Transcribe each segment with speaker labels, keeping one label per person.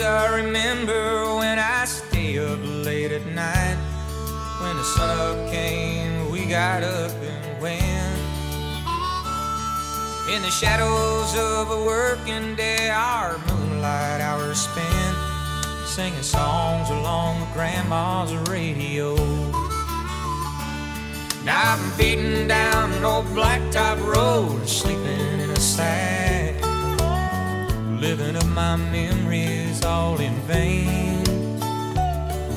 Speaker 1: I remember when I stay up late at night. When the sun up came, we got up and went. In the shadows of a working day, our moonlight hours spent singing songs along with grandma's radio. Now I'm beating down an old blacktop road, sleeping in a sack living up my memories all in vain.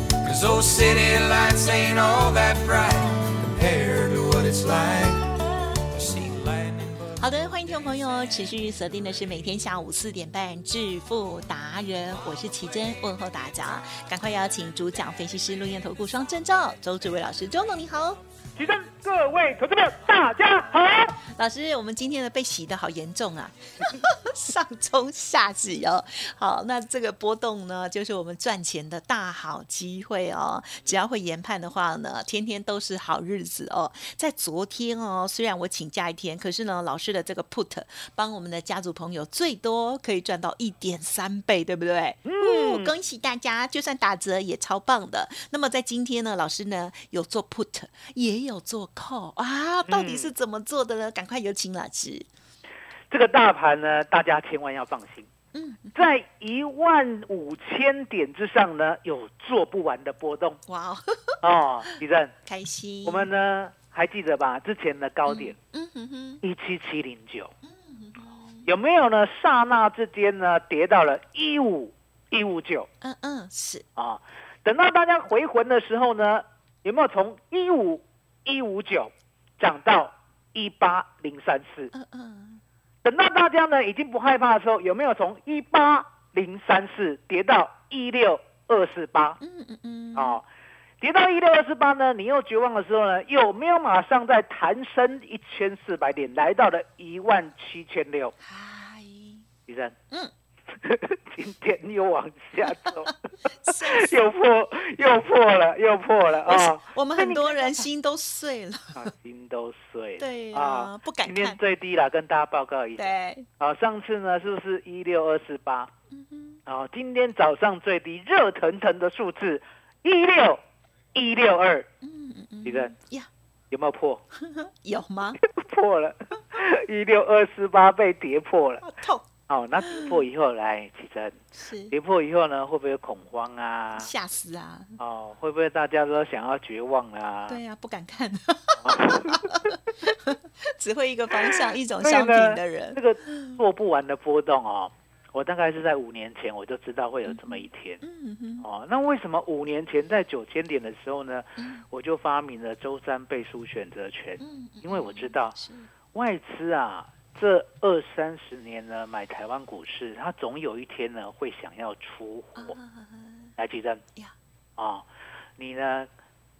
Speaker 1: Cause those city lights ain't all that bright compared to what it's like
Speaker 2: 好的，欢迎听众朋友持续锁定的是每天下午四点半致富达人，我是奇珍，问候大家，赶快邀请主讲分析师陆燕投顾双证照周志伟老师，周总你好。
Speaker 3: 提升各位投资者，大家好。
Speaker 2: 老师，我们今天的被洗的好严重啊，上冲下洗哦。好，那这个波动呢，就是我们赚钱的大好机会哦。只要会研判的话呢，天天都是好日子哦。在昨天哦，虽然我请假一天，可是呢，老师的这个 put 帮我们的家族朋友最多可以赚到一点三倍，对不对？嗯，恭喜大家，就算打折也超棒的。那么在今天呢，老师呢有做 put，也有做 call 啊，到底是怎么做的呢？赶快有请老师。
Speaker 3: 这个大盘呢，大家千万要放心，
Speaker 2: 嗯，
Speaker 3: 在一万五千点之上呢，有做不完的波动
Speaker 2: 哇哦，
Speaker 3: 哦。李正，
Speaker 2: 开心。
Speaker 3: 我们呢还记得吧？之前的高点
Speaker 2: 嗯哼哼，
Speaker 3: 一七七零九，有没有呢？刹那之间呢，跌到了一五一五九
Speaker 2: 嗯嗯是，
Speaker 3: 啊。等到大家回魂的时候呢，有没有从一五一五九涨到一八零三四？
Speaker 2: 嗯嗯
Speaker 3: 等到大家呢已经不害怕的时候，有没有从一八零三四跌到一六二四八？
Speaker 2: 嗯嗯嗯，
Speaker 3: 哦，跌到一六二四八呢，你又绝望的时候呢，有没有马上再弹升一千四百点，来到了一万七千六？
Speaker 2: 嗨，
Speaker 3: 医生，
Speaker 2: 嗯，
Speaker 3: 今天又往下走，又破，又破了，又破了啊！
Speaker 2: 我们很多人心都碎了。
Speaker 3: 啊，心都碎了。
Speaker 2: 对呀、
Speaker 3: 啊，
Speaker 2: 不敢
Speaker 3: 今天。最低了，跟大家报告一下。
Speaker 2: 对，
Speaker 3: 啊，上次呢是不是一六二四八？
Speaker 2: 嗯哼，
Speaker 3: 啊，今天早上最低热腾腾的数字一六一六二，
Speaker 2: 嗯嗯嗯，
Speaker 3: 李正
Speaker 2: 呀，
Speaker 3: 有没有破？
Speaker 2: 有吗？
Speaker 3: 破了，一六二四八被跌破了。
Speaker 2: 痛，
Speaker 3: 哦，那跌破以后来，起身，
Speaker 2: 是
Speaker 3: 跌破以后呢，会不会有恐慌啊？
Speaker 2: 吓死啊！
Speaker 3: 哦，会不会大家都想要绝望啊？
Speaker 2: 对呀、不敢看，只会一个方向、一种商品的人
Speaker 3: 这。个做不完的波动哦，我大概是在五年前我就知道会有这么一天。
Speaker 2: 嗯嗯，
Speaker 3: 哦，那为什么五年前在九千点的时候呢，
Speaker 2: 嗯
Speaker 3: 我就发明了周三倍数选择权？
Speaker 2: 嗯，
Speaker 3: 因为我知道外资啊，这二三十年呢买台湾股市，它总有一天呢会想要出货。
Speaker 2: 啊
Speaker 3: 来，吉珍。
Speaker 2: 呀，
Speaker 3: 啊，你呢，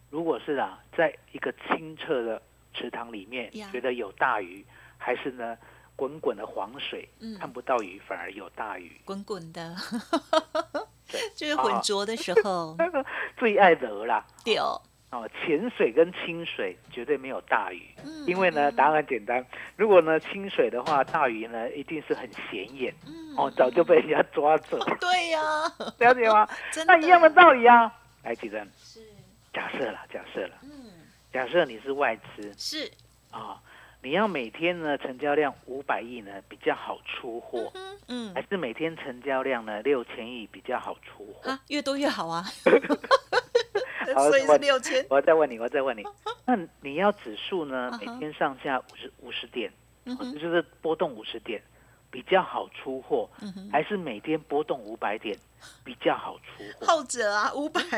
Speaker 3: 如果是啊，在一个清澈的池塘里面
Speaker 2: 呀，
Speaker 3: 觉得有大鱼，还是呢滚滚的黄水，
Speaker 2: 嗯。
Speaker 3: 看不到鱼反而有大鱼？
Speaker 2: 滚滚的。
Speaker 3: 对，
Speaker 2: 就是浑浊的时候，
Speaker 3: 最爱的啦。
Speaker 2: 对，
Speaker 3: 哦，浅水跟清水绝对没有大鱼，
Speaker 2: 嗯
Speaker 3: 因为呢，答案很简单。如果呢清水的话，大鱼呢一定是很显眼，
Speaker 2: 嗯
Speaker 3: 哦，早就被人家抓走，
Speaker 2: 对呀、
Speaker 3: 了解吗？那一样的道理啊。来，吉珍，
Speaker 2: 是，
Speaker 3: 假设了，假设了，
Speaker 2: 嗯，
Speaker 3: 假设你是外资
Speaker 2: 是，
Speaker 3: 啊、你要每天呢成交量五百亿呢比较好出货，
Speaker 2: 嗯
Speaker 3: 还是每天成交量呢六千亿比较好出货？
Speaker 2: 啊，越多越好啊。
Speaker 3: 好
Speaker 2: 所以是
Speaker 3: 我
Speaker 2: 六千。
Speaker 3: 我再问你，我再问你，那你要指数呢每天上下五十五十点，就是波动五十点比较好出货，还是每天波动五百点比较好出货？
Speaker 2: 后者啊，五百。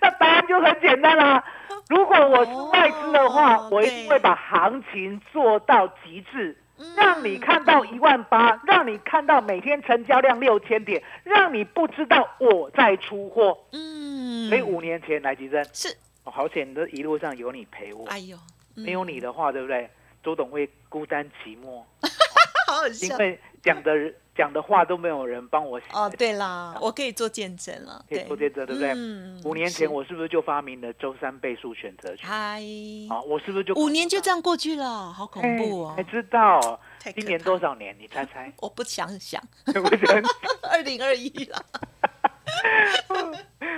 Speaker 3: 那答案就很简单啦。如果我是外资的话，
Speaker 2: 哦
Speaker 3: 我一定会把行情做到极致，
Speaker 2: 嗯
Speaker 3: 让你看到一万八，让你看到每天成交量六千点，让你不知道我在出货。
Speaker 2: 嗯，
Speaker 3: 所以五年前来吉珍，
Speaker 2: 是，
Speaker 3: 哦好险的一路上有你陪我，
Speaker 2: 哎呦，嗯。
Speaker 3: 没有你的话，对不对？周董会孤单寂寞，
Speaker 2: 好好笑。
Speaker 3: 因。为讲的人讲的话都没有人帮我写。
Speaker 2: 哦，对啦，我可以做见证了，
Speaker 3: 可以，做见证对不对？
Speaker 2: 嗯
Speaker 3: 五年前我是不是就发明了周三倍数选择权？
Speaker 2: 嗨，
Speaker 3: 啊，我是不是就
Speaker 2: 五年就这样过去了，好恐怖哦。
Speaker 3: 哎才！知道。今年多少年？你猜猜？
Speaker 2: 我不想想，
Speaker 3: 我想，
Speaker 2: 二零二一了，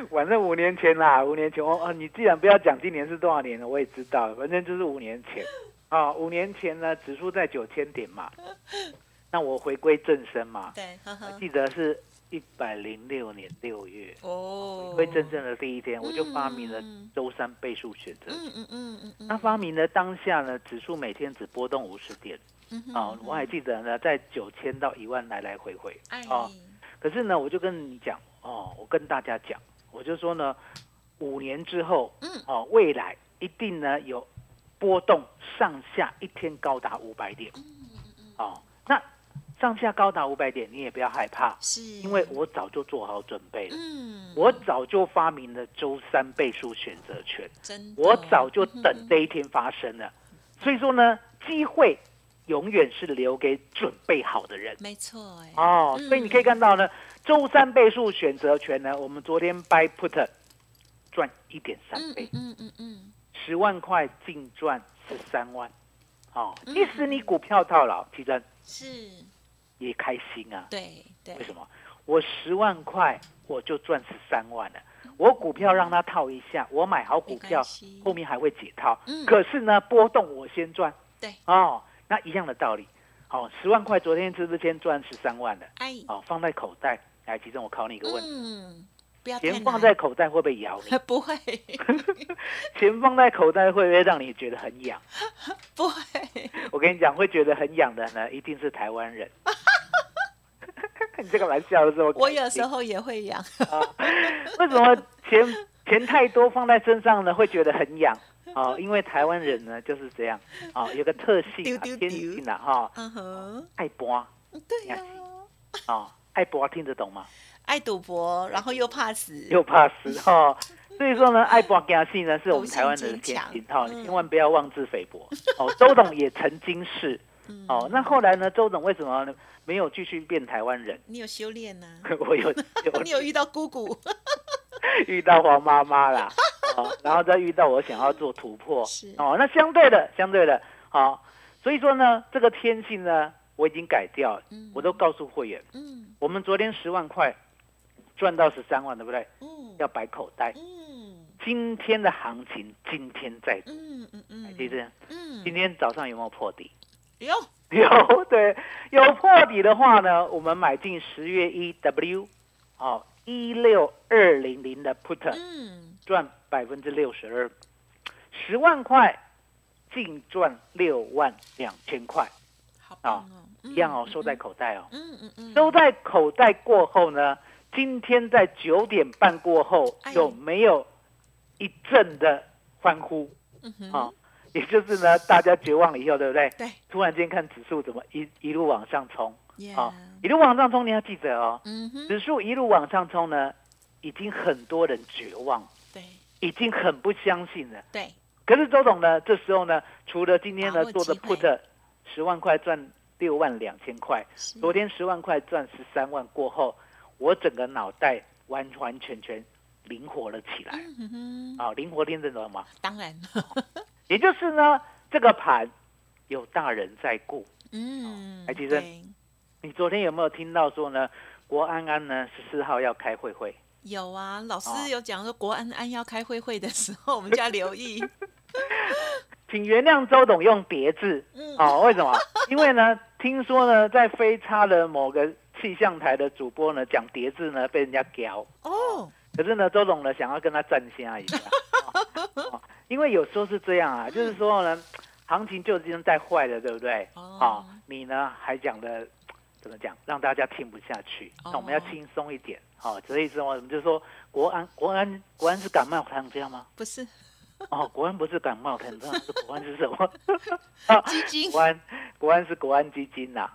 Speaker 3: 反正五年前啦，五年前哦哦，你既然不要讲今年是多少年了，我也知道，反正就是五年前。啊。五年前呢，指数在九千点嘛，那我回归正身嘛，
Speaker 2: 对，呵呵，
Speaker 3: 记得是一百零六年六月，
Speaker 2: 哦，
Speaker 3: 回归正正的第一天，我就发明了
Speaker 2: 嗯
Speaker 3: 周三倍数选择。
Speaker 2: 嗯嗯嗯嗯嗯，
Speaker 3: 那发明的当下呢，指数每天只波动五十点。
Speaker 2: 嗯哼
Speaker 3: 啊，我还记得呢，在九千到一万来来回回。
Speaker 2: 哎，
Speaker 3: 啊。可是呢，我就跟你讲哦，我跟大家讲，我就说呢，五年之后，
Speaker 2: 嗯。
Speaker 3: 哦，未来一定呢有波动上下一天高达五百点，
Speaker 2: 嗯
Speaker 3: 哦，那上下高达五百点，你也不要害怕，
Speaker 2: 是。
Speaker 3: 因为我早就做好准备了，
Speaker 2: 嗯，
Speaker 3: 我早就发明了周三倍数选择权，
Speaker 2: 真的
Speaker 3: 我早就等这一天发生了，所以说呢，机会永远是留给准备好的人。
Speaker 2: 没错，哎，
Speaker 3: 哦，所以你可以看到呢，周三倍数选择权呢，我们昨天 buy put 赚一点三
Speaker 2: 嗯
Speaker 3: 倍，
Speaker 2: 嗯嗯嗯
Speaker 3: 十万块净赚十三万。哦，
Speaker 2: 嗯
Speaker 3: 即使你股票套牢，其实
Speaker 2: 是，
Speaker 3: 也开心啊。
Speaker 2: 对对
Speaker 3: 为，什么？我十万块我就赚十三万了。我股票让它套一下，我买好股票后面还会解套。
Speaker 2: 嗯
Speaker 3: 可是呢，波动我先赚。
Speaker 2: 对，
Speaker 3: 哦，那一样的道理。好、十万块昨天是不是先赚十三万的？
Speaker 2: 哎，
Speaker 3: 哦，放在口袋。来，其中我考你一个问题：
Speaker 2: 嗯，不要
Speaker 3: 钱放在口袋会不会咬你？
Speaker 2: 不会
Speaker 3: 钱放在口袋会不会让你觉得很痒？
Speaker 2: 不会，
Speaker 3: 我跟你讲，会觉得很痒的呢，一定是台湾人。你这个玩笑的时候，
Speaker 2: 我有时候也会痒，
Speaker 3: 啊，为什么钱钱太多放在身上呢，会觉得很痒？哦，因为台湾人呢就是这样，哦，有个特性啊，天性啊，哈、
Speaker 2: 嗯哼，
Speaker 3: 爱博，
Speaker 2: 对呀，
Speaker 3: 哦，爱博听得懂吗？
Speaker 2: 爱赌博，然后又怕死，
Speaker 3: 又怕死哈、所以说呢，爱博惊戏呢是我们台湾人的天性哈、千万不要妄自菲薄哦。周董也曾经是
Speaker 2: 嗯。
Speaker 3: 哦，那后来呢，周董为什么呢没有继续变台湾人？
Speaker 2: 你有修炼呐、
Speaker 3: 我有有
Speaker 2: 你有遇到姑姑，
Speaker 3: 遇到黄妈妈啦，哦，然后再遇到我想要做突破
Speaker 2: 是。
Speaker 3: 哦，那相对的，相对的，好、所以说呢，这个天性呢，我已经改掉了，
Speaker 2: 嗯
Speaker 3: 我都告诉会员，
Speaker 2: 嗯
Speaker 3: 我们昨天十万块赚到十三万，对不对？
Speaker 2: 嗯。
Speaker 3: 要摆口袋。
Speaker 2: 嗯。
Speaker 3: 今天的行情，今天在嗯，
Speaker 2: 嗯嗯。嗯，
Speaker 3: 其实
Speaker 2: 嗯。
Speaker 3: 今天早上有没有破底？
Speaker 2: 哟，
Speaker 3: 有，对，有破底的话呢，我们买进十月一 W，哦，一六二零零的 put，
Speaker 2: 嗯
Speaker 3: 赚百分之六十二，十万块净赚六万两千块，
Speaker 2: 好
Speaker 3: 一样哦，收在口袋哦。
Speaker 2: 嗯嗯嗯，
Speaker 3: 收在口袋过后呢，今天在九点半过后
Speaker 2: 哎
Speaker 3: 有没有一阵的欢呼
Speaker 2: 嗯哼
Speaker 3: 啊？也就是呢，大家绝望了以后，对不对？
Speaker 2: 对
Speaker 3: 突然间看指数怎么一一路往上冲
Speaker 2: 耶，
Speaker 3: 啊，一路往上冲，你要记得哦，
Speaker 2: 嗯，
Speaker 3: 指数一路往上冲呢，已经很多人绝望，
Speaker 2: 对
Speaker 3: 已经很不相信了。
Speaker 2: 对，
Speaker 3: 可是周董呢，这时候呢，除了今天呢做的 put 十万块赚六万两千块，昨天十万块赚十三万过后，我整个脑袋完完全全灵活了起来啊！灵活天真懂吗？
Speaker 2: 当然，
Speaker 3: 也就是呢，这个盘有大人在顾。
Speaker 2: 嗯，
Speaker 3: 哎其实你昨天有没有听到说呢？国安安呢十四号要开会会，
Speaker 2: 有啊，老
Speaker 3: 哦
Speaker 2: 师有讲说国安安要开会会的时候，我们就要留意。
Speaker 3: 请原谅周董用叠字
Speaker 2: 嗯
Speaker 3: 哦，为什么？因为呢，听说呢，在飞叉的某个气象台的主播呢讲叠字呢被人家屌，
Speaker 2: 哦，
Speaker 3: 可是呢，周董呢想要跟他站下一下、哦哦因为有时候是这样啊，就是说呢，行情就已经在坏了，对不对？
Speaker 2: 哦
Speaker 3: 哦，你呢还讲的怎么讲，让大家听不下去。
Speaker 2: 哦
Speaker 3: 那我们要轻松一点，好、哦，所以说我们就说国安，国安，国安是感冒糖这样吗？
Speaker 2: 不是
Speaker 3: 哦，国安不是感冒糖，这样是国安是什么？啊，
Speaker 2: 基 金
Speaker 3: 国安，国安是国安基金呐、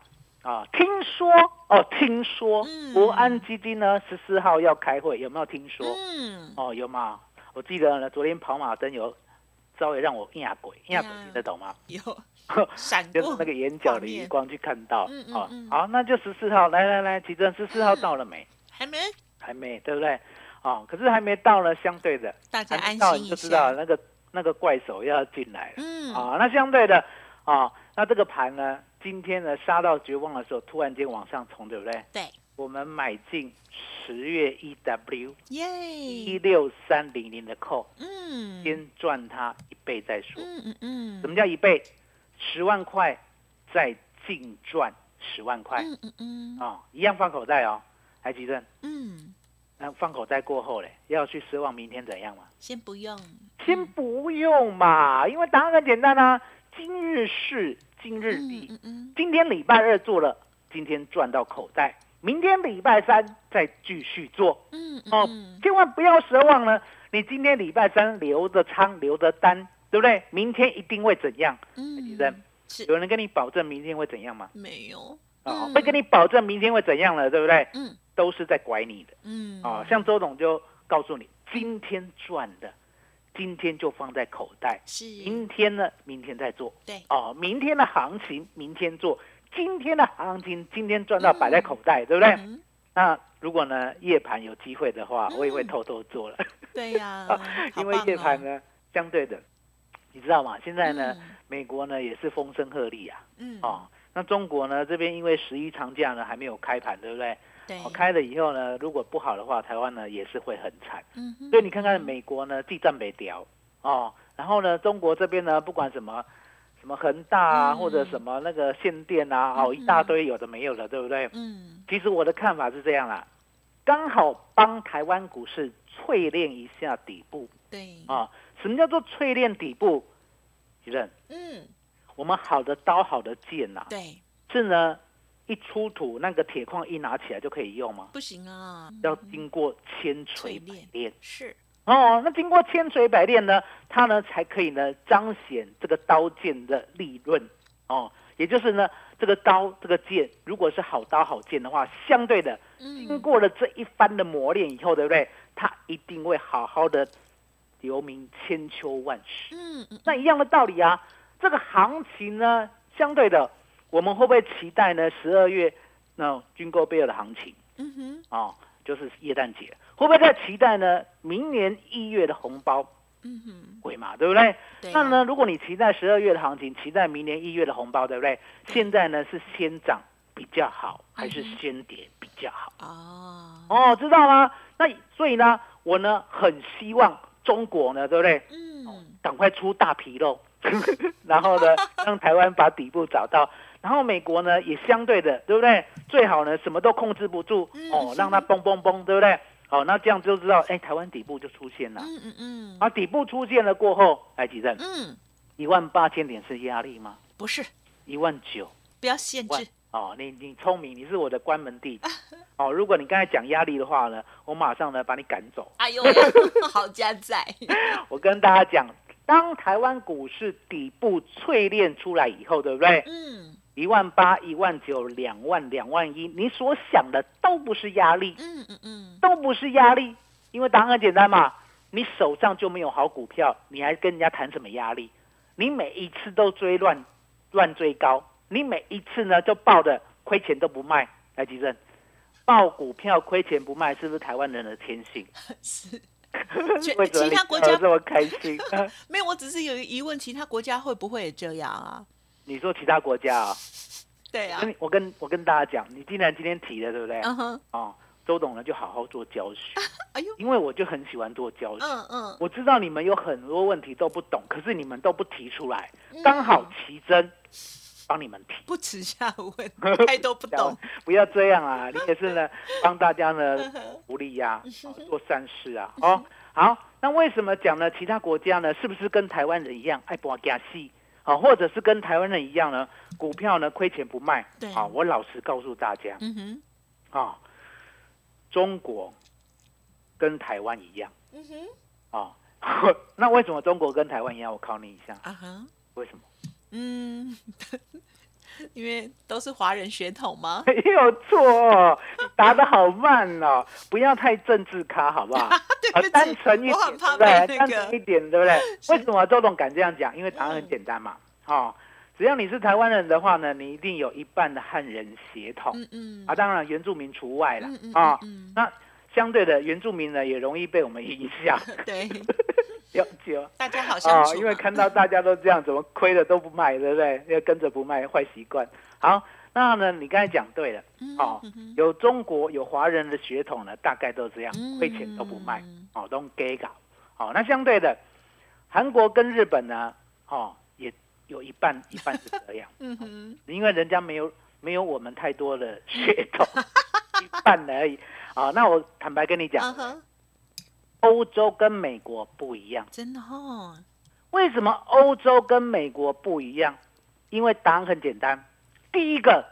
Speaker 3: 啊。听说哦，听说、
Speaker 2: 嗯
Speaker 3: 国安基金呢十四号要开会，有没有听说？
Speaker 2: 嗯，
Speaker 3: 哦，有吗？我记得呢，昨天跑马灯有稍微让我压鬼，压鬼听得懂吗？
Speaker 2: 有
Speaker 3: 就是那个眼角的余光去看到。
Speaker 2: 嗯嗯
Speaker 3: 哦
Speaker 2: 嗯，
Speaker 3: 好，那就十四号，来来来，奇正十四号到了没？
Speaker 2: 还没，
Speaker 3: 还没，对不对？哦，可是还没到呢，相对的，
Speaker 2: 大家安心一
Speaker 3: 你就知道。那个那个怪手要进来了。
Speaker 2: 嗯，
Speaker 3: 啊、那相对的啊、那这个盘呢，今天呢杀到绝望的时候，突然间往上冲，对不对？
Speaker 2: 对，
Speaker 3: 我们买进十月 EW 一，六三零零的 call，
Speaker 2: 嗯，
Speaker 3: 先赚它一倍再说。
Speaker 2: 嗯嗯嗯，
Speaker 3: 什么叫一倍？十万块再净赚十万块
Speaker 2: 嗯嗯嗯
Speaker 3: 哦、一样放口袋哦。还记得？
Speaker 2: 嗯，
Speaker 3: 那放口袋过后嘞，要去奢望明天怎样吗？
Speaker 2: 先不用，
Speaker 3: 先不用嘛，因为答案很简单啊，今日事今日
Speaker 2: 嗯
Speaker 3: 毕。
Speaker 2: 嗯嗯，
Speaker 3: 今天礼拜二做了，今天赚到口袋，明天礼拜三再继续做
Speaker 2: 嗯
Speaker 3: 哦
Speaker 2: 嗯，
Speaker 3: 千万不要奢望呢。你今天礼拜三留着仓留着单，对不对？明天一定会怎样？
Speaker 2: 嗯，
Speaker 3: 医生
Speaker 2: 是
Speaker 3: 有人跟你保证明天会怎样吗？
Speaker 2: 没有，
Speaker 3: 啊、
Speaker 2: 嗯
Speaker 3: 会跟你保证明天会怎样了，对不对？
Speaker 2: 嗯
Speaker 3: 都是在拐你的
Speaker 2: 嗯，
Speaker 3: 啊、像周董就告诉你，今天赚的，今天就放在口袋，
Speaker 2: 是，
Speaker 3: 明天呢，明天再做。
Speaker 2: 对，
Speaker 3: 哦，明天的行情明天做，今天的行情今天赚到摆在口袋，对不对？
Speaker 2: 嗯。
Speaker 3: 那如果呢夜盘有机会的话，
Speaker 2: 嗯。
Speaker 3: 我也会偷偷做了，
Speaker 2: 对呀，好
Speaker 3: 因为夜盘，呢相对的，你知道吗？现在呢、
Speaker 2: 嗯。
Speaker 3: 美国呢也是风声鹤唳啊，
Speaker 2: 嗯，
Speaker 3: 哦，那中国呢这边因为十一长假呢还没有开盘，对不对？
Speaker 2: 对。
Speaker 3: 哦，，开了以后呢，如果不好的话，台湾呢也是会很惨。
Speaker 2: 嗯，
Speaker 3: 所以你看看美国呢，地战北调哦，然后呢，中国这边呢，不管什么什么恒大啊，
Speaker 2: 嗯
Speaker 3: 或者什么那个限电啊，哦，
Speaker 2: 嗯
Speaker 3: 一大堆有的没有的，对不对？
Speaker 2: 嗯
Speaker 3: 其实我的看法是这样啦，刚好帮台湾股市淬炼一下底部
Speaker 2: 对，
Speaker 3: 啊。什么叫做淬炼底部？主任，
Speaker 2: 嗯
Speaker 3: 我们好的刀、好的剑呐、
Speaker 2: 对，
Speaker 3: 是呢，一出土那个铁矿一拿起来就可以用吗？
Speaker 2: 不行啊，
Speaker 3: 要经过千锤百
Speaker 2: 炼。是，
Speaker 3: 哦，那经过千锤百炼呢，它呢才可以呢彰显这个刀剑的利润哦，也就是呢这个刀这个剑，如果是好刀好剑的话，相对的经
Speaker 2: 嗯
Speaker 3: 过了这一番的磨练以后，对不对？它一定会好好的留名千秋万世。
Speaker 2: 嗯嗯，
Speaker 3: 那一样的道理啊，这个行情呢，相对的，我们会不会期待呢？十二月那军购贝尔的行情？
Speaker 2: 嗯哼，
Speaker 3: 哦，就是耶诞节，会不会在期待呢？明年一月的红包
Speaker 2: 嗯哼，
Speaker 3: 会嘛，对不对？
Speaker 2: 对啊
Speaker 3: 那呢，如果你期待十二月的行情，期待明年一月的红包，对不对？现在呢是先涨比较好，还是先跌比较好？
Speaker 2: 哦，
Speaker 3: 哦，知道吗？那所以呢，我呢很希望中国呢，对不对？
Speaker 2: 嗯，
Speaker 3: 赶快出大皮肉，然后呢，让台湾把底部找到，然后美国呢也相对的，对不对？最好呢什么都控制不住
Speaker 2: 嗯
Speaker 3: 哦，让它嘣嘣嘣，对不对？好、那这样就知道，哎，台湾底部就出现了。
Speaker 2: 嗯嗯嗯，
Speaker 3: 啊，底部出现了过后，来几阵，
Speaker 2: 嗯，
Speaker 3: 一万八千点是压力吗？
Speaker 2: 不是，
Speaker 3: 一万九
Speaker 2: 不要限
Speaker 3: 万
Speaker 2: 制，
Speaker 3: 哦，你你聪明，你是我的关门弟子 哦。如果你刚才讲压力的话呢，我马上呢把你赶走。
Speaker 2: 哎呦，好加载，
Speaker 3: 我跟大家讲，当台湾股市底部淬炼出来以后，对不对？
Speaker 2: 嗯
Speaker 3: 一万八、一万九、两万、两万一，你所想的都不是压力，
Speaker 2: 嗯嗯嗯，
Speaker 3: 都不是压力，因为答案很简单嘛，你手上就没有好股票，你还跟人家谈什么压力？你每一次都追乱乱追高，你每一次呢就抱的亏钱都不卖，来吉正，抱股票亏钱不卖，是不是台湾人的天性？
Speaker 2: 是。其他国家
Speaker 3: 这么开心？
Speaker 2: 没有，我只是有一疑问，其他国家会不会也这样啊？
Speaker 3: 你说其他国家啊？
Speaker 2: 对啊
Speaker 3: 我跟我跟大家讲，你既然今天提了，对不对？
Speaker 2: 嗯哼，
Speaker 3: 哦，周董呢就好好做教学，
Speaker 2: 哎呦，
Speaker 3: 因为我就很喜欢做教学。
Speaker 2: 嗯嗯，
Speaker 3: 我知道你们有很多问题都不懂，可是你们都不提出来，
Speaker 2: 嗯
Speaker 3: 刚好奇珍帮你们提。
Speaker 2: 不耻下问，太多不懂。
Speaker 3: 不要这样啊！你也是呢，帮大家呢福利呀、哦做善事啊。哦，好，那为什么讲呢？其他国家呢，是不是跟台湾人一样爱博假戏？啊，或者是跟台湾人一样呢？股票呢亏钱不卖？
Speaker 2: 对
Speaker 3: 啊，我老实告诉大家
Speaker 2: 嗯哼，
Speaker 3: 啊，中国跟台湾一样
Speaker 2: 嗯哼，
Speaker 3: 啊。那为什么中国跟台湾一样？我考你一下，
Speaker 2: 啊哈，
Speaker 3: 为什么？
Speaker 2: 嗯，因为都是华人血统吗？
Speaker 3: 没有错，你答的好慢哦，不要太政治咖，好不好？
Speaker 2: 对不
Speaker 3: 单纯一点，对单纯一点，对不对？为什么周董敢这样讲？因为答案很简单嘛，哦，只要你是台湾人的话呢，你一定有一半的汉人血统
Speaker 2: 嗯嗯，
Speaker 3: 啊，当然原住民除外了
Speaker 2: 嗯嗯
Speaker 3: 啊。
Speaker 2: 嗯
Speaker 3: 那相对的，原住民呢也容易被我们影响，
Speaker 2: 嗯 对，
Speaker 3: 了解吗？
Speaker 2: 大家好相
Speaker 3: 啊，
Speaker 2: 处嘛，
Speaker 3: 因为看到大家都这样，怎么亏的都不卖，对不对？要跟着不卖，坏习惯。好，那呢，你刚才讲对了，
Speaker 2: 嗯
Speaker 3: 哦
Speaker 2: 嗯
Speaker 3: 有中国有华人的血统呢，大概都这样
Speaker 2: 嗯，
Speaker 3: 亏钱都不卖，哦，都 gay 搞。哦，那相对的，韩国跟日本呢，哦，也有一半一半是这样，
Speaker 2: 嗯哼，
Speaker 3: 因为人家没有没有我们太多的血统，一半而已。啊、那我坦白跟你讲，欧洲跟美国不一样。
Speaker 2: 真的哦，
Speaker 3: 为什么欧洲跟美国不一样？因为答案很简单。第一个，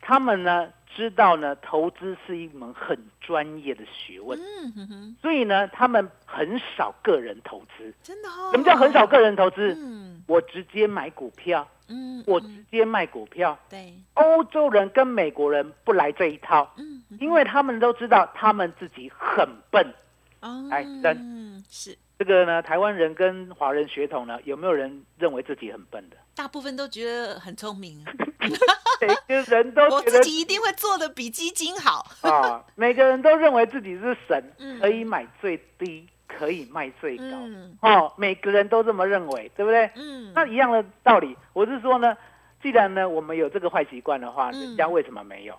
Speaker 3: 他们呢知道呢投资是一门很专业的学问，
Speaker 2: 嗯哼哼，
Speaker 3: 所以呢他们很少个人投资。
Speaker 2: 真的哦，
Speaker 3: 什么叫很少个人投资？
Speaker 2: 嗯
Speaker 3: 我直接买股票，
Speaker 2: 嗯，
Speaker 3: 我
Speaker 2: 嗯。
Speaker 3: 直接卖股票。
Speaker 2: 对，
Speaker 3: 欧洲人跟美国人不来这一套，因为他们都知道他们自己很笨。
Speaker 2: 哦，
Speaker 3: 来
Speaker 2: 嗯，是，
Speaker 3: 这个呢，台湾人跟华人血统呢，有没有人认为自己很笨的？
Speaker 2: 大部分都觉得很聪明，
Speaker 3: 每个人都
Speaker 2: 我
Speaker 3: 觉得
Speaker 2: 自己一定会做的比基金好，
Speaker 3: 啊，每个人都认为自己是神
Speaker 2: 嗯，
Speaker 3: 可以买最低，可以卖最高。
Speaker 2: 嗯。
Speaker 3: 哦，每个人都这么认为，对不对？
Speaker 2: 嗯，
Speaker 3: 那一样的道理，我是说呢，既然呢我们有这个坏习惯的话，
Speaker 2: 嗯。
Speaker 3: 人家为什么没有？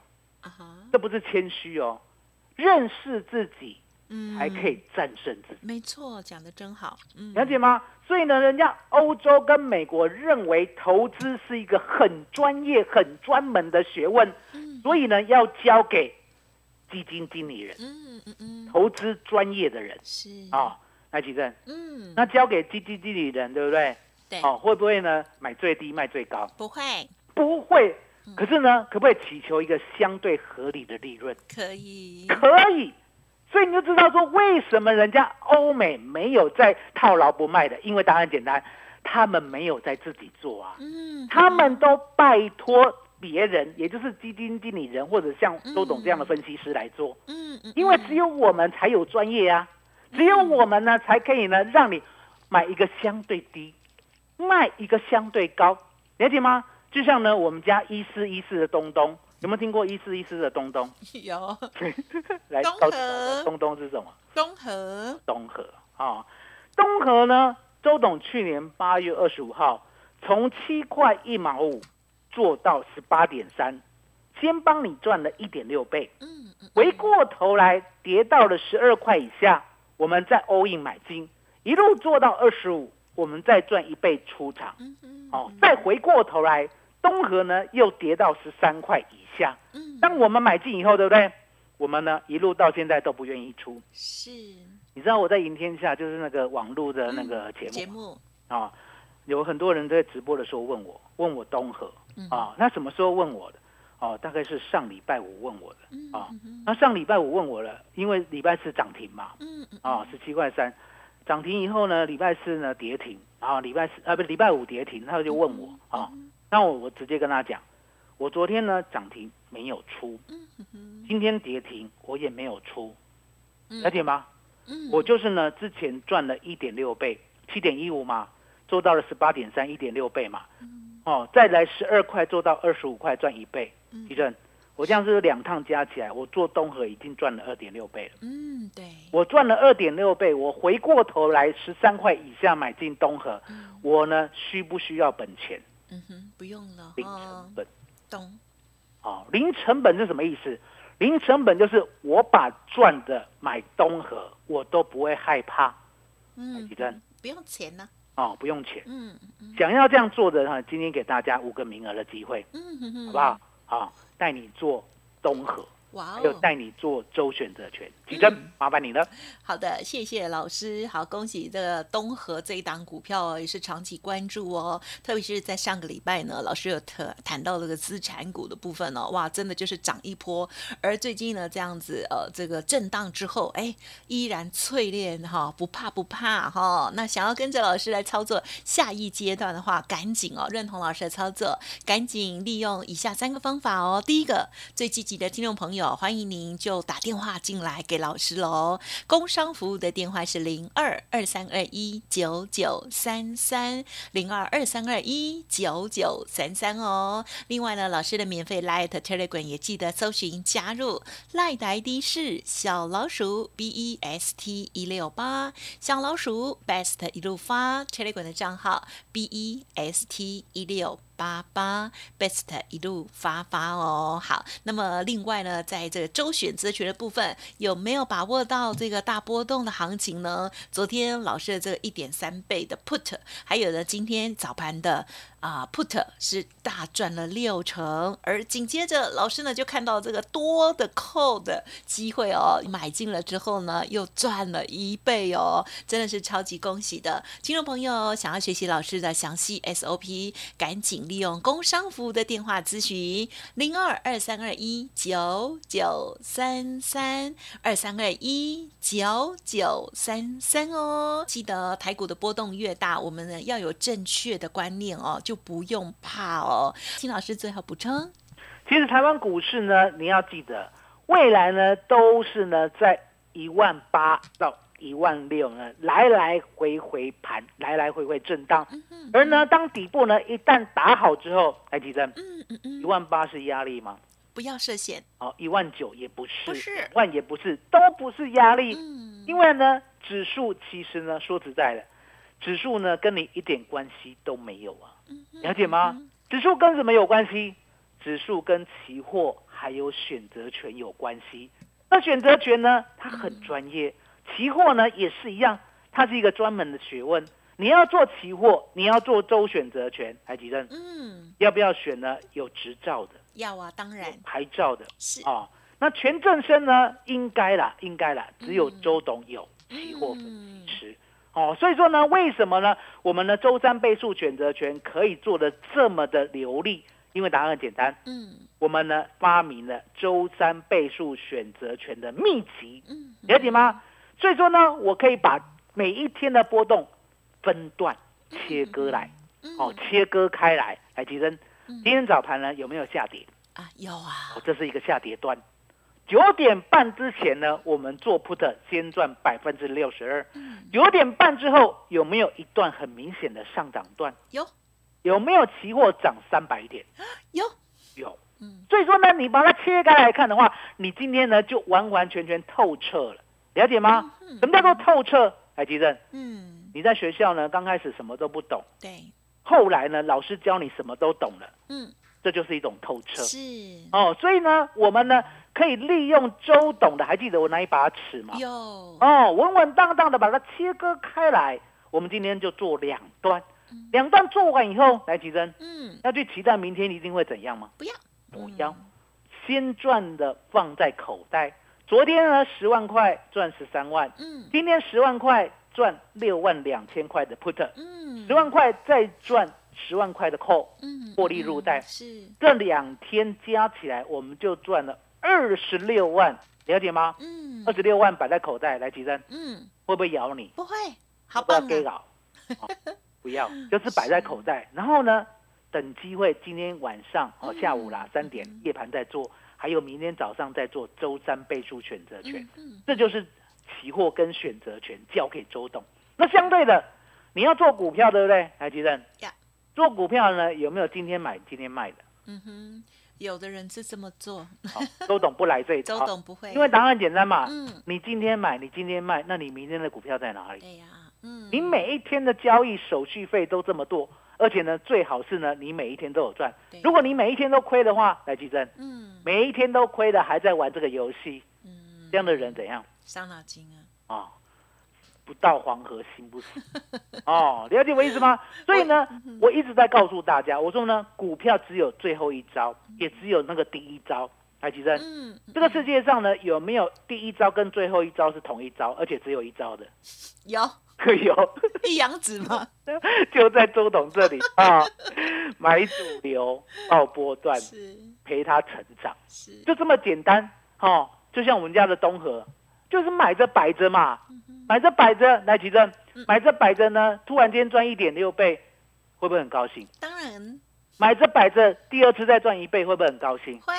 Speaker 3: 这不是谦虚哦，认识自己
Speaker 2: 嗯，
Speaker 3: 才可以战胜自己，
Speaker 2: 没错，讲的真好，嗯，
Speaker 3: 了解吗？所以呢，人家欧洲跟美国认为投资是一个很专业、很专门的学问，
Speaker 2: 嗯。
Speaker 3: 所以呢，要交给基金经理人、
Speaker 2: 嗯嗯嗯，
Speaker 3: 投资专业的人
Speaker 2: 是，
Speaker 3: 啊。来，举证，
Speaker 2: 嗯，
Speaker 3: 那交给基金经理人，对不对？
Speaker 2: 对，
Speaker 3: 哦，会不会呢？买最低卖最高？
Speaker 2: 不会，
Speaker 3: 不会。
Speaker 2: 嗯
Speaker 3: 可是呢，可不可以祈求一个相对合理的利润？
Speaker 2: 可以，
Speaker 3: 可以。所以你就知道说，为什么人家欧美没有在套牢不卖的？因为答案简单，他们没有在自己做啊，
Speaker 2: 嗯，
Speaker 3: 他们都拜托别人，也就是基金经理人或者像周董这样的分析师来做。
Speaker 2: 嗯嗯，
Speaker 3: 因为只有我们才有专业啊，只有我们呢才可以呢让你买一个相对低，卖一个相对高，了解吗？就像呢我们家一四一四的东东，有没有听过一四一四的东东？
Speaker 2: 有
Speaker 3: 来
Speaker 2: 东河
Speaker 3: 我东东是什么？
Speaker 2: 东河，
Speaker 3: 东河啊，东河呢？周董去年八月二十五号从七块一毛五做到十八点三，先帮你赚了一点六倍。
Speaker 2: 嗯嗯，
Speaker 3: 回过头来跌到了十二块以下，我们再 all in 买进，一路做到二十五，我们再赚一倍出场。
Speaker 2: 嗯嗯，
Speaker 3: 哦，再回过头来，东河呢又跌到十三块以下。
Speaker 2: 嗯，
Speaker 3: 当我们买进以后，对不对？我们呢一路到现在都不愿意出。
Speaker 2: 是
Speaker 3: 你知道我在赢天下就是那个网络的那个节目
Speaker 2: 节目，
Speaker 3: 啊、有很多人在直播的时候问我，问我东河
Speaker 2: 嗯。
Speaker 3: 啊，那什么时候问我的？哦，大概是上礼拜五问我的
Speaker 2: 嗯
Speaker 3: 啊。
Speaker 2: 嗯
Speaker 3: 那上礼拜五问我了，因为礼拜四涨停嘛，
Speaker 2: 嗯嗯
Speaker 3: 啊，十七块三，涨停以后呢，礼拜四呢跌停，然后礼拜四啊不礼拜五跌停，他就问我
Speaker 2: 嗯
Speaker 3: 啊，那我我直接跟他讲，我昨天呢涨停没有出，
Speaker 2: 嗯
Speaker 3: 今天跌停我也没有出，
Speaker 2: 嗯。
Speaker 3: 了解吗？
Speaker 2: 嗯，
Speaker 3: 我就是呢之前赚了一点六倍，七点一五嘛，做到了十八点三，一点六倍嘛，哦，再来十二块做到二十五块，赚一倍，
Speaker 2: 嗯。
Speaker 3: 地震，我这样是两趟加起来，我做东河已经赚了二点六倍了。
Speaker 2: 嗯对，
Speaker 3: 我赚了二点六倍，我回过头来十三块以下买进东河，
Speaker 2: 嗯。
Speaker 3: 我呢需不需要本钱？
Speaker 2: 嗯哼，不用了，
Speaker 3: 零成
Speaker 2: 哦，
Speaker 3: 本
Speaker 2: 懂，
Speaker 3: 哦，零成本是什么意思？零成本就是我把赚的买东河，我都不会害怕。
Speaker 2: 嗯
Speaker 3: 地震，
Speaker 2: 不用钱呢，
Speaker 3: 哦，不用钱。
Speaker 2: 嗯嗯
Speaker 3: 想要这样做的哈，今天给大家五个名额的机会，好不好？好，带你做东河，
Speaker 2: 哇
Speaker 3: 还有
Speaker 2: 哦，
Speaker 3: 带你做周选择权。吉珍，麻烦你了。
Speaker 2: 好的，谢谢老师。好，恭喜这个东河这一档股票哦，也是长期关注哦。特别是在上个礼拜呢，老师有特谈到这个资产股的部分哦，哇，真的就是涨一波。而最近呢，这样子呃，这个震荡之后，哎，依然淬炼哈，不怕不怕哈。那想要跟着老师来操作下一阶段的话，赶紧哦，认同老师的操作，赶紧利用以下三个方法哦。第一个，最积极的听众朋友，欢迎您就打电话进来给老师喽。工商服务的电话是零二二三二一九九三三零二二三二一九九三三哦。另外呢，老师的免费 Light Telegram 也记得搜寻加入，Light 的 ID 是小老鼠 B E S T 一六八，小老鼠 Best 一路发 Telegram 的账号 B E S T 一六。八八 best 一路发发哦，好，那么另外呢，在这个周选择权的部分，有没有把握到这个大波动的行情呢？昨天老师的这个一点三倍的 put，还有呢，今天早盘的啊、put 是大赚了六成，而紧接着老师呢就看到这个多的 call 的机会哦，买进了之后呢又赚了一倍哦，真的是超级恭喜的，听众朋友想要学习老师的详细 SOP，赶紧利用工商服务的电话咨询零二二三二一九九三三二三二一九九三三哦。记得台股的波动越大，我们呢要有正确的观念哦，就不用怕哦。金老师最后补充。
Speaker 3: 其实台湾股市呢，你要记得，未来呢都是呢在一万八到一万六呢来来回回盘，来来回回震荡。而呢，当底部呢一旦打好之后，来提升，
Speaker 2: 嗯嗯嗯
Speaker 3: 一，万八是压力吗？
Speaker 2: 不要设限。
Speaker 3: 哦，一万九也不是，
Speaker 2: 不是
Speaker 3: 两万也不是，都不是压力。
Speaker 2: 嗯，
Speaker 3: 因为呢，指数其实呢，说实在的，指数呢跟你一点关系都没有啊，了解吗？指数跟什么有关系？指数跟期货还有选择权有关系。那选择权呢，它很专业，期货呢也是一样，它是一个专门的学问。你要做期货，你要做周选择权，海吉正
Speaker 2: 嗯，
Speaker 3: 要不要选呢？有执照的，
Speaker 2: 要啊，当然
Speaker 3: 有牌照的，
Speaker 2: 是。
Speaker 3: 哦，那全正生呢？应该啦，应该啦，只有周董有期货分析师。哦，所以说呢，为什么呢？我们的周三倍数选择权可以做的这么的流利？因为答案很简单，
Speaker 2: 嗯
Speaker 3: 我们呢发明了周三倍数选择权的秘籍，
Speaker 2: 嗯，
Speaker 3: 了解吗？所以说呢，我可以把每一天的波动分段切割来，
Speaker 2: 嗯
Speaker 3: 哦，切割开来，来提升。今天早盘呢有没有下跌？
Speaker 2: 啊，有啊
Speaker 3: 哦，，这是一个下跌段。九点半之前呢，我们做 put 先赚百分之六十二。九点半之后有没有一段很明显的上涨段？
Speaker 2: 有
Speaker 3: 有没有期货涨三百点？
Speaker 2: 有，
Speaker 3: 有。
Speaker 2: 嗯
Speaker 3: 所以说呢，你把它切开来看的话，你今天呢就完完全全透彻了，了解吗？什么叫做透彻？海吉正，
Speaker 2: 嗯，
Speaker 3: 你在学校呢刚开始什么都不懂，
Speaker 2: 对，
Speaker 3: 后来呢老师教你什么都懂了，
Speaker 2: 嗯，
Speaker 3: 这就是一种透彻。
Speaker 2: 是
Speaker 3: 哦，所以呢，我们呢可以利用周董的，还记得我那一把尺吗？
Speaker 2: 有，
Speaker 3: 哦，稳稳当当的把它切割开来。我们今天就做两段，两段做完以后，来吉珍
Speaker 2: 嗯，
Speaker 3: 要去期待明天一定会怎样吗？
Speaker 2: 不要，
Speaker 3: 不要，先赚的放在口袋。昨天呢十万块赚十三万，
Speaker 2: 嗯
Speaker 3: 今天十万块赚六万两千块的 put，
Speaker 2: 嗯，
Speaker 3: 十万块再赚十万块的 call，
Speaker 2: 嗯，
Speaker 3: 获利入袋
Speaker 2: 嗯是，
Speaker 3: 这两天加起来我们就赚了二十六万，了解吗？
Speaker 2: 嗯
Speaker 3: 二十六万摆在口袋，来提升
Speaker 2: 嗯，
Speaker 3: 会不会咬你？
Speaker 2: 不会，好
Speaker 3: 不要给搞、哦不要，就是摆在口袋。然后呢，等机会，今天晚上哦
Speaker 2: 嗯
Speaker 3: 下午啦三点夜盘再做，还有明天早上再做周三倍数选择权，这就是期货跟选择权交给周董。那相对的，你要做股票，对不对？来，吉正
Speaker 2: 呀，
Speaker 3: 做股票呢有没有今天买今天卖的？
Speaker 2: 嗯哼，有的人是这么做，
Speaker 3: 好、周董不来这一
Speaker 2: 周
Speaker 3: 套，
Speaker 2: 董不会，
Speaker 3: 因为答案简单嘛。
Speaker 2: 嗯，
Speaker 3: 你今天买，你今天卖，那你明天的股票在哪里？
Speaker 2: 对呀，嗯，
Speaker 3: 你每一天的交易手续费都这么多而且呢，最好是呢，你每一天都有赚。
Speaker 2: 对。
Speaker 3: 如果你每一天都亏的话，来吉珍，
Speaker 2: 嗯。
Speaker 3: 每一天都亏的还在玩这个游戏，
Speaker 2: 嗯，
Speaker 3: 这样的人怎样？
Speaker 2: 伤脑筋啊，
Speaker 3: 啊、不到黄河心不死 哦，了解我意思吗？所以呢，我一直在告诉大家，我说呢，股票只有最后一招，也只有那个第一招。来吉生，
Speaker 2: 嗯，
Speaker 3: 这个世界上呢，有没有第一招跟最后一招是同一招，而且只有一招的？
Speaker 2: 有
Speaker 3: 有。
Speaker 2: 一阳指吗？
Speaker 3: 就在周董这里啊，买主流，报波段，陪他成长，
Speaker 2: 是，
Speaker 3: 就这么简单哦。就像我们家的东河，就是买着摆着嘛，买着摆着，来举证，买着摆着呢，突然间赚一点六倍，会不会很高兴？
Speaker 2: 当然
Speaker 3: 买着摆着，第二次再赚一倍，会不会很高兴？
Speaker 2: 会，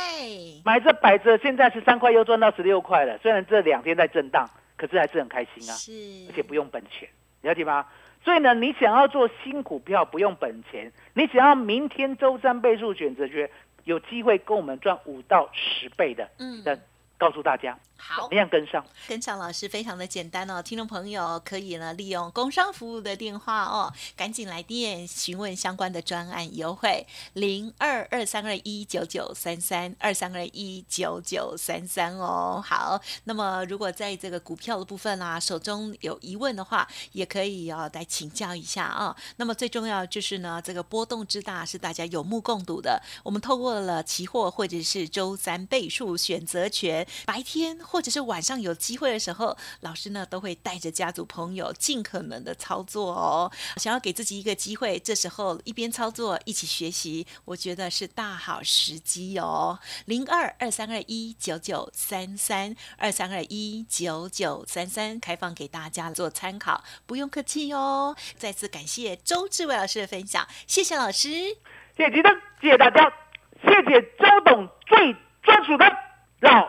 Speaker 3: 买着摆着，现在十三块又赚到十六块了，虽然这两天在震荡，可是还是很开心啊。
Speaker 2: 是，
Speaker 3: 而且不用本钱，了解吗？所以呢，你想要做新股票不用本钱，你想要明天周三倍数选择权有机会跟我们赚五到十倍的，
Speaker 2: 嗯
Speaker 3: 的告诉大家
Speaker 2: 好
Speaker 3: 怎么。样跟上。
Speaker 2: 跟上老师非常的简单哦，听众朋友可以呢利用工商服务的电话哦，赶紧来电询问相关的专案优惠零二二三二一九九三三二三二一九九三三哦。好，那么如果在这个股票的部分啊，手中有疑问的话，也可以哦来请教一下啊。那么最重要就是呢，这个波动之大是大家有目共睹的。我们透过了期货或者是周三倍数选择权，白天或者是晚上有机会的时候，老师呢都会带着家族朋友尽可能的操作哦。想要给自己一个机会，这时候一边操作一起学习，我觉得是大好时机哦。零二二三二一九九三三二三二一九九三三，开放给大家做参考，不用客气哦。再次感谢周志伟老师的分享，谢谢老师。
Speaker 3: 谢谢吉登，谢谢大家，谢谢周董最专属的老